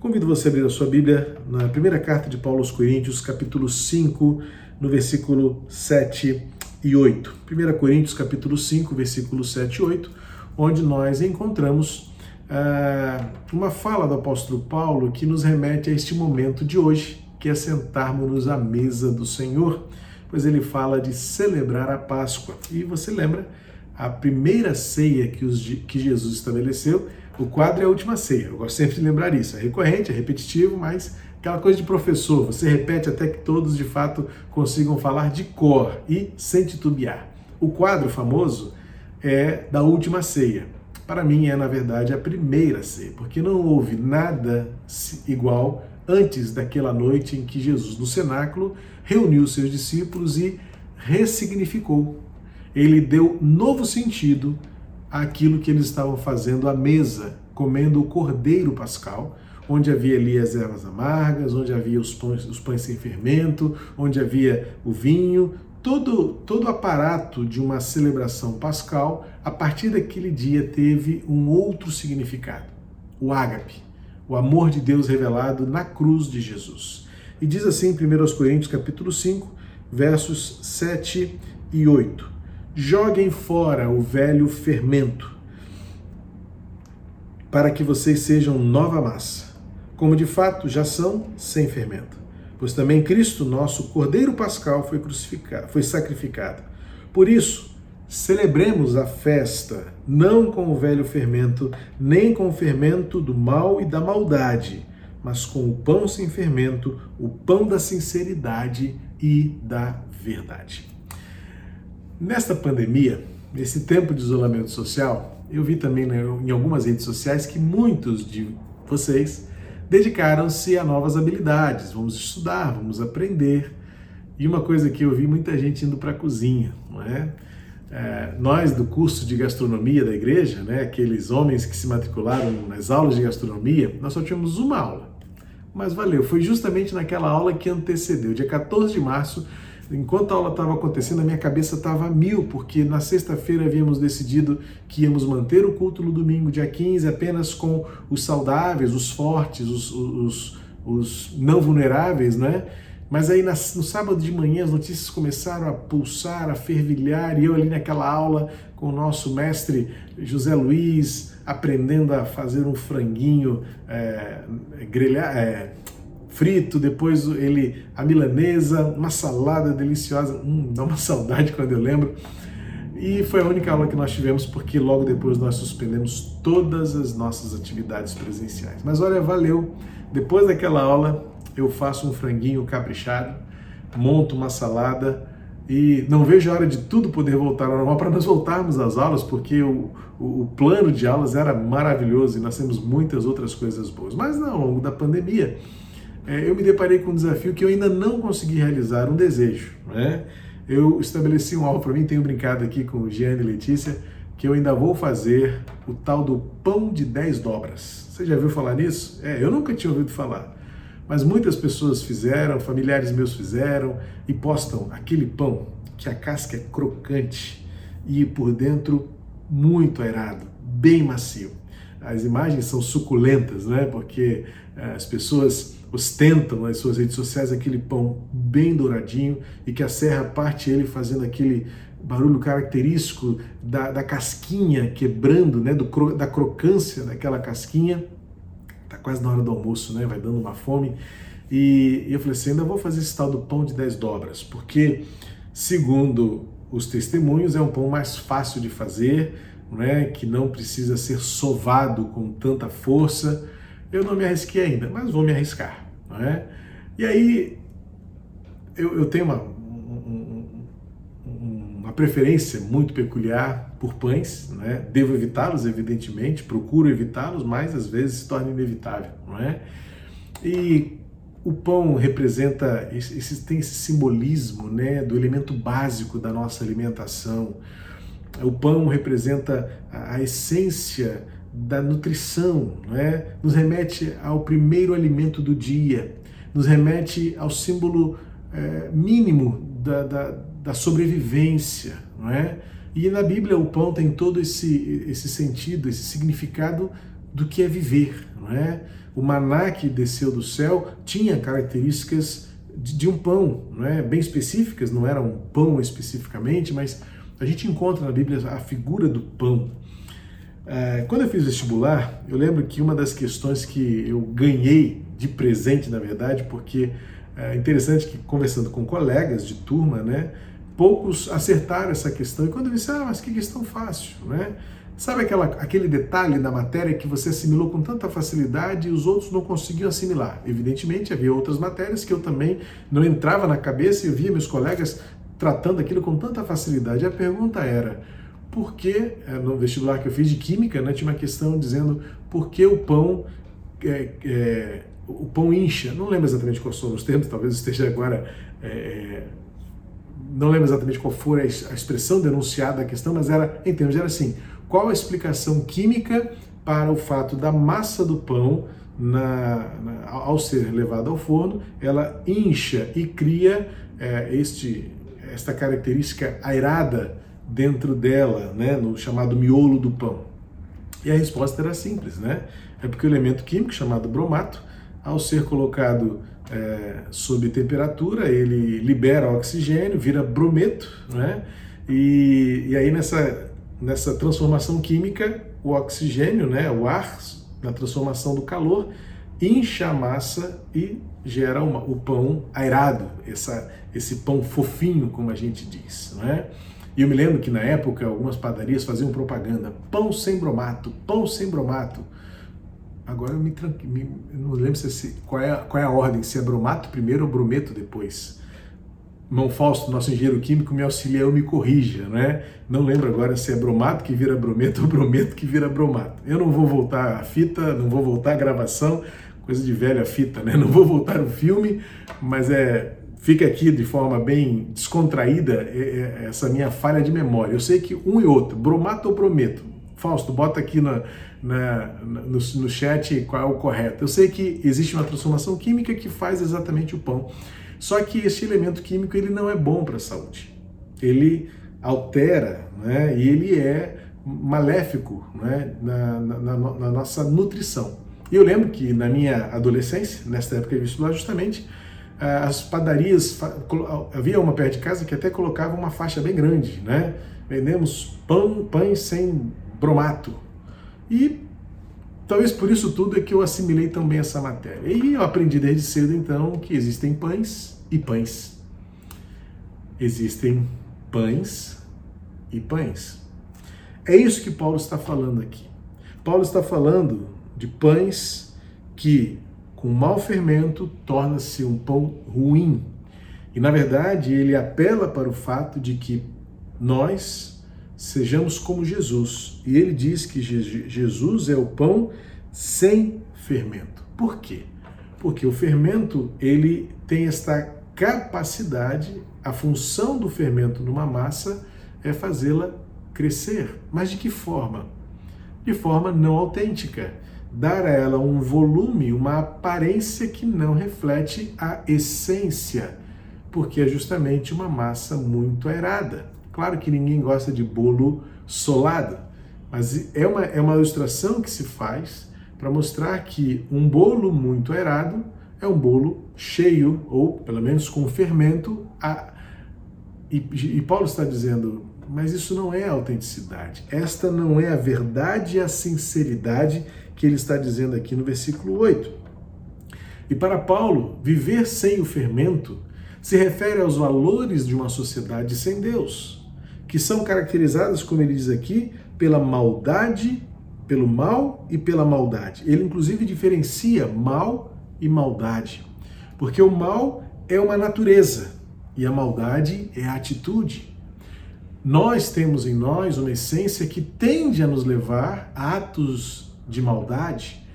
Convido você a abrir a sua Bíblia na primeira carta de Paulo aos Coríntios, capítulo 5, no versículo 7 e 8. 1 Coríntios, capítulo 5, versículo 7 e 8, onde nós encontramos uh, uma fala do apóstolo Paulo que nos remete a este momento de hoje, que é sentarmos-nos à mesa do Senhor, pois ele fala de celebrar a Páscoa. E você lembra, a primeira ceia que, os, que Jesus estabeleceu o quadro é a última ceia. Eu gosto sempre de lembrar isso. É recorrente, é repetitivo, mas aquela coisa de professor, você repete até que todos de fato consigam falar de cor e sem titubear. O quadro famoso é da última ceia. Para mim é, na verdade, a primeira ceia, porque não houve nada igual antes daquela noite em que Jesus, no cenáculo, reuniu seus discípulos e ressignificou. Ele deu novo sentido aquilo que eles estavam fazendo à mesa, comendo o cordeiro pascal, onde havia ali as ervas amargas, onde havia os pães, os pães sem fermento, onde havia o vinho, todo, todo o aparato de uma celebração pascal, a partir daquele dia teve um outro significado, o ágape, o amor de Deus revelado na cruz de Jesus. E diz assim em 1 Coríntios capítulo 5, versos 7 e 8. Joguem fora o velho fermento, para que vocês sejam nova massa, como de fato já são sem fermento. Pois também Cristo, nosso Cordeiro Pascal, foi crucificado, foi sacrificado. Por isso, celebremos a festa, não com o velho fermento, nem com o fermento do mal e da maldade, mas com o pão sem fermento, o pão da sinceridade e da verdade. Nesta pandemia, nesse tempo de isolamento social, eu vi também né, em algumas redes sociais que muitos de vocês dedicaram-se a novas habilidades. Vamos estudar, vamos aprender. E uma coisa que eu vi muita gente indo para a cozinha, não é? é? Nós do curso de gastronomia da igreja, né, aqueles homens que se matricularam nas aulas de gastronomia, nós só tínhamos uma aula. Mas valeu, foi justamente naquela aula que antecedeu, dia 14 de março Enquanto a aula estava acontecendo, a minha cabeça estava mil, porque na sexta-feira havíamos decidido que íamos manter o culto no domingo, dia 15, apenas com os saudáveis, os fortes, os, os, os não vulneráveis, né? Mas aí no sábado de manhã as notícias começaram a pulsar, a fervilhar, e eu ali naquela aula com o nosso mestre José Luiz, aprendendo a fazer um franguinho é, grelhar, é, frito, depois ele a milanesa, uma salada deliciosa, hum, dá uma saudade quando eu lembro. E foi a única aula que nós tivemos porque logo depois nós suspendemos todas as nossas atividades presenciais. Mas olha, valeu. Depois daquela aula, eu faço um franguinho caprichado, monto uma salada e não vejo a hora de tudo poder voltar ao normal para nós voltarmos às aulas, porque o, o, o, plano de aulas era maravilhoso e nós temos muitas outras coisas boas. Mas não, ao longo da pandemia, eu me deparei com um desafio que eu ainda não consegui realizar, um desejo. Né? Eu estabeleci um alvo para mim, tenho brincado aqui com o Gianni e Letícia, que eu ainda vou fazer o tal do pão de 10 dobras. Você já viu falar nisso? É, eu nunca tinha ouvido falar. Mas muitas pessoas fizeram, familiares meus fizeram e postam aquele pão que a casca é crocante e por dentro muito aerado, bem macio. As imagens são suculentas, né? Porque eh, as pessoas ostentam nas suas redes sociais aquele pão bem douradinho e que a serra parte ele fazendo aquele barulho característico da, da casquinha quebrando, né, do, da crocância daquela casquinha. Tá quase na hora do almoço, né? Vai dando uma fome. E, e eu falei assim, ainda vou fazer esse tal do pão de 10 dobras, porque segundo os testemunhos é um pão mais fácil de fazer, né, que não precisa ser sovado com tanta força eu não me arrisquei ainda, mas vou me arriscar. Não é? E aí eu, eu tenho uma, um, uma preferência muito peculiar por pães, não é? devo evitá-los, evidentemente, procuro evitá-los, mas às vezes se torna inevitável. Não é? E o pão representa, esse, tem esse simbolismo né, do elemento básico da nossa alimentação. O pão representa a, a essência da nutrição, não é? nos remete ao primeiro alimento do dia, nos remete ao símbolo é, mínimo da, da, da, sobrevivência. Não é? E na Bíblia o pão tem todo esse, esse sentido, esse significado do que é viver. Não é? o maná que desceu do céu tinha características de, de um pão, não é? bem específicas, não era um pão especificamente, mas a gente encontra na Bíblia a figura do pão. É, quando eu fiz vestibular, eu lembro que uma das questões que eu ganhei de presente, na verdade, porque é interessante que conversando com colegas de turma, né, poucos acertaram essa questão. E quando eu disse, ah, mas que questão fácil, né? Sabe aquela, aquele detalhe da matéria que você assimilou com tanta facilidade e os outros não conseguiam assimilar? Evidentemente, havia outras matérias que eu também não entrava na cabeça e eu via meus colegas tratando aquilo com tanta facilidade. A pergunta era, por que, é, no vestibular que eu fiz de Química, né, tinha uma questão dizendo por que o pão é, é, o pão incha, não lembro exatamente quais são os termos, talvez esteja agora. É, não lembro exatamente qual foi a expressão denunciada da questão, mas era, em termos, era assim: qual a explicação química para o fato da massa do pão, na, na, ao ser levada ao forno, ela incha e cria é, este, esta característica airada dentro dela, né, no chamado miolo do pão? E a resposta era simples, né? É porque o elemento químico chamado bromato ao ser colocado é, sob temperatura, ele libera oxigênio, vira brometo, né? E, e aí nessa, nessa transformação química, o oxigênio, né, o ar, na transformação do calor, incha a massa e gera uma, o pão airado, essa, esse pão fofinho, como a gente diz, não é? E eu me lembro que na época algumas padarias faziam propaganda: pão sem bromato, pão sem bromato. Agora eu me, me eu não lembro se, qual, é, qual é a ordem, se é bromato primeiro ou brometo depois. Irmão Fausto, nosso engenheiro químico, me auxilia, eu me corrija, né? Não lembro agora se é bromato que vira brometo ou brometo que vira bromato. Eu não vou voltar a fita, não vou voltar a gravação, coisa de velha fita, né? Não vou voltar o filme, mas é fica aqui de forma bem descontraída é, é, essa minha falha de memória. Eu sei que um e outro, bromato ou brometo, Fausto, bota aqui na, na, no, no chat qual é o correto. Eu sei que existe uma transformação química que faz exatamente o pão. Só que esse elemento químico ele não é bom para a saúde. Ele altera né, e ele é maléfico né, na, na, na, nossa nutrição. E eu lembro que na minha adolescência, nessa época de vestibular, justamente, as padarias, havia uma perto de casa que até colocava uma faixa bem grande, né? Vendemos pão, pães sem bromato. E talvez por isso tudo é que eu assimilei também essa matéria. E eu aprendi desde cedo então que existem pães e pães. Existem pães e pães. É isso que Paulo está falando aqui. Paulo está falando de pães que, com mau fermento, torna-se um pão ruim. E na verdade, ele apela para o fato de que nós, sejamos como Jesus. E ele diz que Jesus é o pão sem fermento. Por quê? Porque o fermento, ele tem esta capacidade, a função do fermento numa massa é fazê-la crescer. Mas de que forma? De forma não autêntica. Dar a ela um volume, uma aparência que não reflete a essência, porque é justamente uma massa muito aerada. Claro que ninguém gosta de bolo solado, mas é uma, é uma ilustração que se faz para mostrar que um bolo muito aerado é um bolo cheio, ou pelo menos com fermento. A... E, e Paulo está dizendo, mas isso não é autenticidade. Esta não é a verdade e a sinceridade que ele está dizendo aqui no versículo 8. E para Paulo, viver sem o fermento se refere aos valores de uma sociedade sem Deus que são caracterizadas, como ele diz aqui, pela maldade, pelo mal e pela maldade. Ele, inclusive, diferencia mal e maldade, porque o mal é uma natureza e a maldade é a atitude. Nós temos em nós uma essência que tende a nos levar a atos de maldade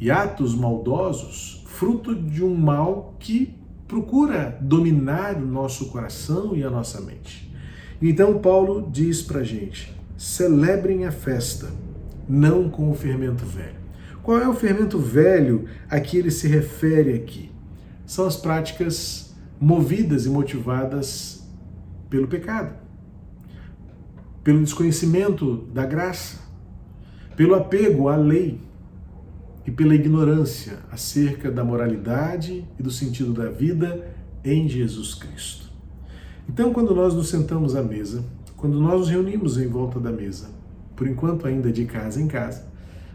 e atos maldosos, fruto de um mal que procura dominar o nosso coração e a nossa mente. Então Paulo diz para a gente: celebrem a festa, não com o fermento velho. Qual é o fermento velho a que ele se refere aqui? São as práticas movidas e motivadas pelo pecado, pelo desconhecimento da graça, pelo apego à lei. e pela ignorância acerca da moralidade e do sentido da vida em Jesus Cristo. Então, quando nós nos sentamos à mesa, quando nós nos reunimos em volta da mesa, por enquanto ainda de casa em casa,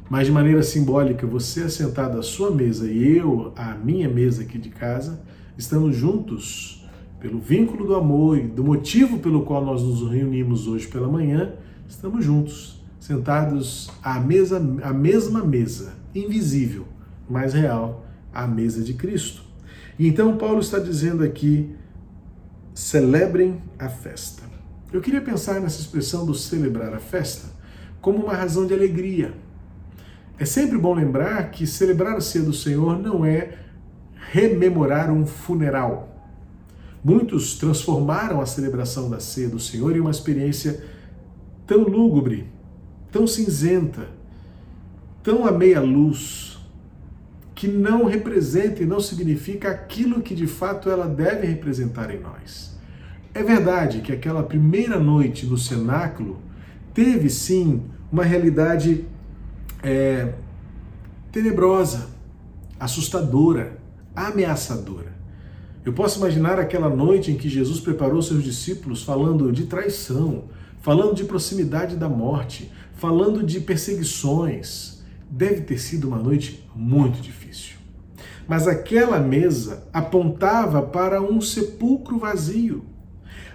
mas de maneira simbólica, você assentado à sua mesa e eu à minha mesa aqui de casa, estamos juntos pelo vínculo do amor e do motivo pelo qual nós nos reunimos hoje pela manhã, estamos juntos, sentados à mesa, à mesma mesa, invisível, mas real, à mesa de Cristo. E então Paulo está dizendo aqui: celebrem a festa. Eu queria pensar nessa expressão do celebrar a festa como uma razão de alegria. É sempre bom lembrar que celebrar a ceia do Senhor não é rememorar um funeral. Muitos transformaram a celebração da ceia do Senhor em uma experiência tão lúgubre, tão cinzenta, tão à meia luz, que não representa e não significa aquilo que de fato ela deve representar em nós. É verdade que aquela primeira noite no cenáculo teve sim uma realidade é, tenebrosa, assustadora, ameaçadora. Eu posso imaginar aquela noite em que Jesus preparou seus discípulos falando de traição, falando de proximidade da morte, falando de perseguições. Deve ter sido uma noite muito difícil. Mas aquela mesa apontava para um sepulcro vazio.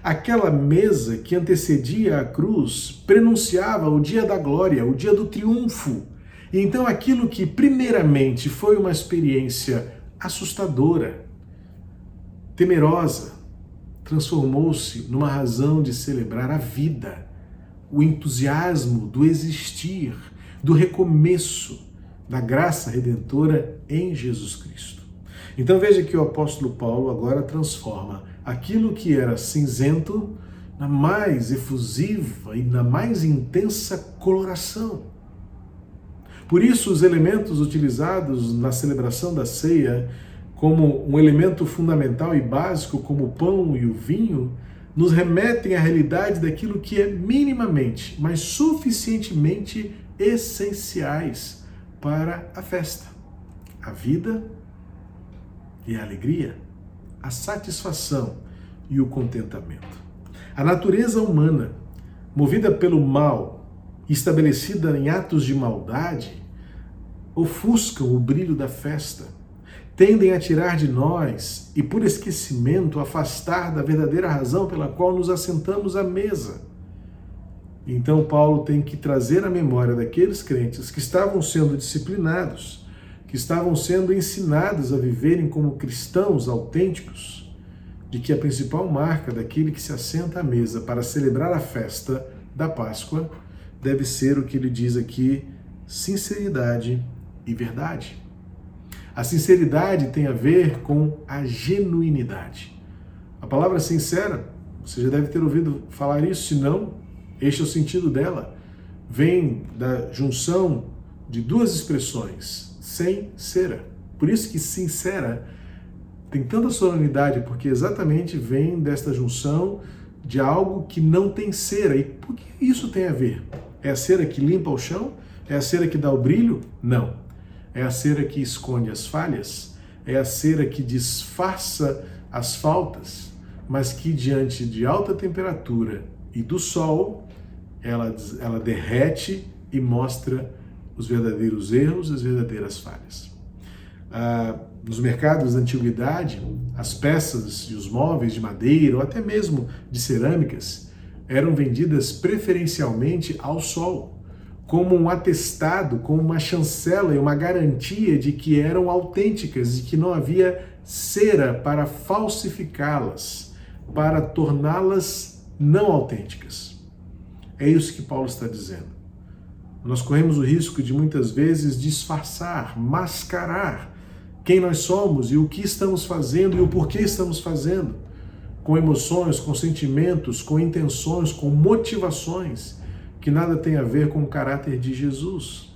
Aquela mesa que antecedia a cruz prenunciava o dia da glória, o dia do triunfo. E então aquilo que primeiramente foi uma experiência assustadora, temerosa, transformou-se numa razão de celebrar a vida, o entusiasmo do existir, do recomeço da graça redentora em Jesus Cristo. Então veja que o apóstolo Paulo agora transforma aquilo que era cinzento na mais efusiva e na mais intensa coloração. Por isso, os elementos utilizados na celebração da ceia, como um elemento fundamental e básico, como o pão e o vinho, nos remetem à realidade daquilo que é minimamente, mas suficientemente essenciais para a festa: a vida e a alegria, a satisfação e o contentamento. A natureza humana, movida pelo mal, estabelecida em atos de maldade, ofuscam o brilho da festa, tendem a tirar de nós e, por esquecimento, afastar da verdadeira razão pela qual nos assentamos à mesa. Então, Paulo tem que trazer a memória daqueles crentes que estavam sendo disciplinados que estavam sendo ensinadas a viverem como cristãos autênticos, de que a principal marca daquele que se assenta à mesa para celebrar a festa da Páscoa deve ser o que ele diz aqui: sinceridade e verdade. A sinceridade tem a ver com a genuinidade. A palavra sincera, você já deve ter ouvido falar isso, se não, este é o sentido dela. Vem da junção de duas expressões, sem cera. Por isso que sincera tem tanta solenidade, porque exatamente vem desta junção de algo que não tem cera. E por que isso tem a ver? É a cera que limpa o chão? É a cera que dá o brilho? Não. É a cera que esconde as falhas? É a cera que disfarça as faltas, mas que diante de alta temperatura e do sol, ela, ela derrete e mostra os verdadeiros erros as verdadeiras falhas. Ah, nos mercados da antiguidade, as peças e os móveis de madeira ou até mesmo de cerâmicas eram vendidas preferencialmente ao sol, como um atestado, como uma chancela e uma garantia de que eram autênticas e que não havia cera para falsificá-las, para torná-las não autênticas. É isso que Paulo está dizendo. Nós corremos o risco de muitas vezes disfarçar, mascarar quem nós somos e o que estamos fazendo e o porquê estamos fazendo, com emoções, com sentimentos, com intenções, com motivações que nada tem a ver com o caráter de Jesus.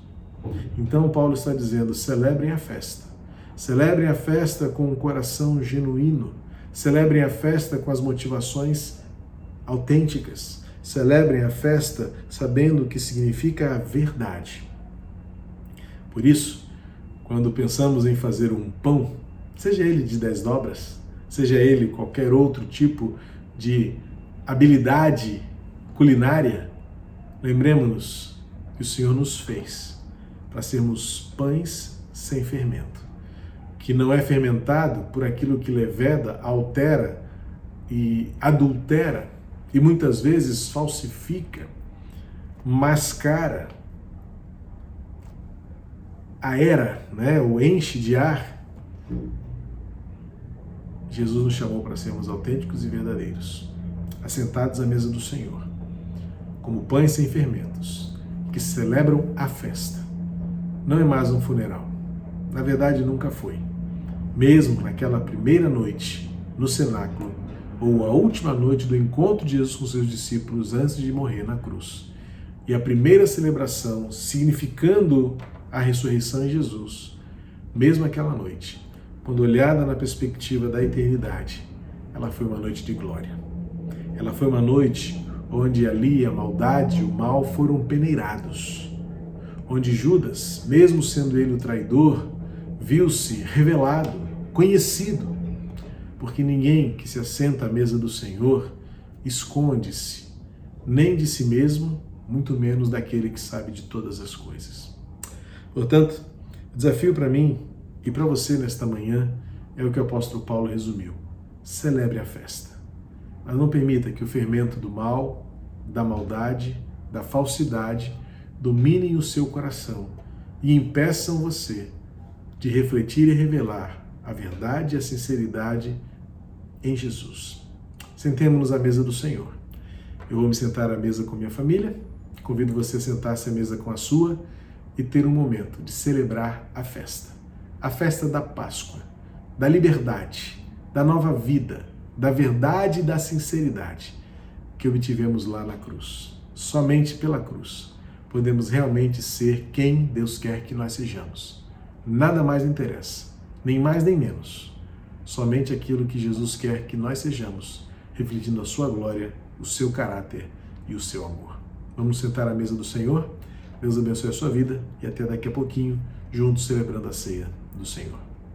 Então, Paulo está dizendo: celebrem a festa. Celebrem a festa com um coração genuíno. Celebrem a festa com as motivações autênticas. Celebrem a festa sabendo o que significa a verdade. Por isso, quando pensamos em fazer um pão, seja ele de dez dobras, seja ele qualquer outro tipo de habilidade culinária, lembremos-nos que o Senhor nos fez para sermos pães sem fermento, que não é fermentado por aquilo que leveda, altera e adultera e muitas vezes falsifica, mascara, aera, né, o enche de ar. Jesus nos chamou para sermos autênticos e verdadeiros, assentados à mesa do Senhor, como pães sem fermentos, que celebram a festa. Não é mais um funeral. Na verdade, nunca foi. Mesmo naquela primeira noite no cenáculo, ou a última noite do encontro de Jesus com seus discípulos antes de morrer na cruz. E a primeira celebração, significando a ressurreição em Jesus, mesmo aquela noite, quando olhada na perspectiva da eternidade, ela foi uma noite de glória. Ela foi uma noite onde ali a maldade e o mal foram peneirados, onde Judas, mesmo sendo ele o traidor, viu-se revelado, conhecido porque ninguém que se assenta à mesa do Senhor esconde-se, nem de si mesmo, muito menos daquele que sabe de todas as coisas. Portanto, o desafio para mim e para você nesta manhã é o que o apóstolo Paulo resumiu: celebre a festa. Mas não permita que o fermento do mal, da maldade, da falsidade dominem o seu coração e impeçam você de refletir e revelar a verdade e a sinceridade em Jesus. Sentemos-nos à mesa do Senhor. Eu vou me sentar à mesa com minha família, convido você a sentar-se à mesa com a sua e ter um momento de celebrar a festa. A festa da Páscoa, da liberdade, da nova vida, da verdade e da sinceridade que obtivemos lá na cruz. Somente pela cruz podemos realmente ser quem Deus quer que nós sejamos. Nada mais interessa, nem mais nem menos somente aquilo que Jesus quer que nós sejamos, refletindo a sua glória, o seu caráter e o seu amor. Vamos sentar à mesa do Senhor. Deus abençoe a sua vida e até daqui a pouquinho, juntos celebrando a ceia do Senhor.